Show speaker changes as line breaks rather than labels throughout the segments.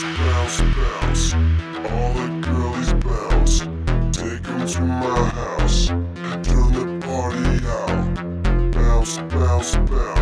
bounce, bounce, bounce. Bounce. To my house. Turn the party out. Bounce, bounce, bounce.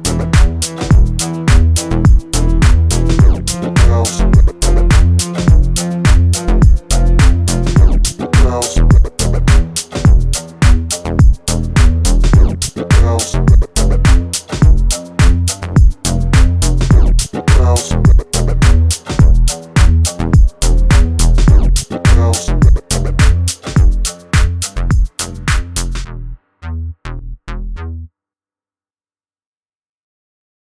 house. House.